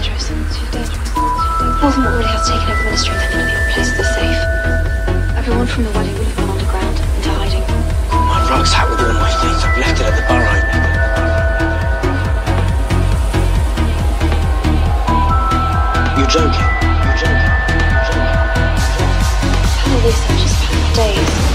dangerous. Too dangerous. Voldemort really has taken over the Ministry, they're going to be replaced are safe. Everyone from the wedding will have gone underground into hiding. My rucksack with all my things. I've left it at the burrow. You're joking. You're joking. You're joking. You're joking. You're joking. You're joking. You're joking. Apparently these searches span for days.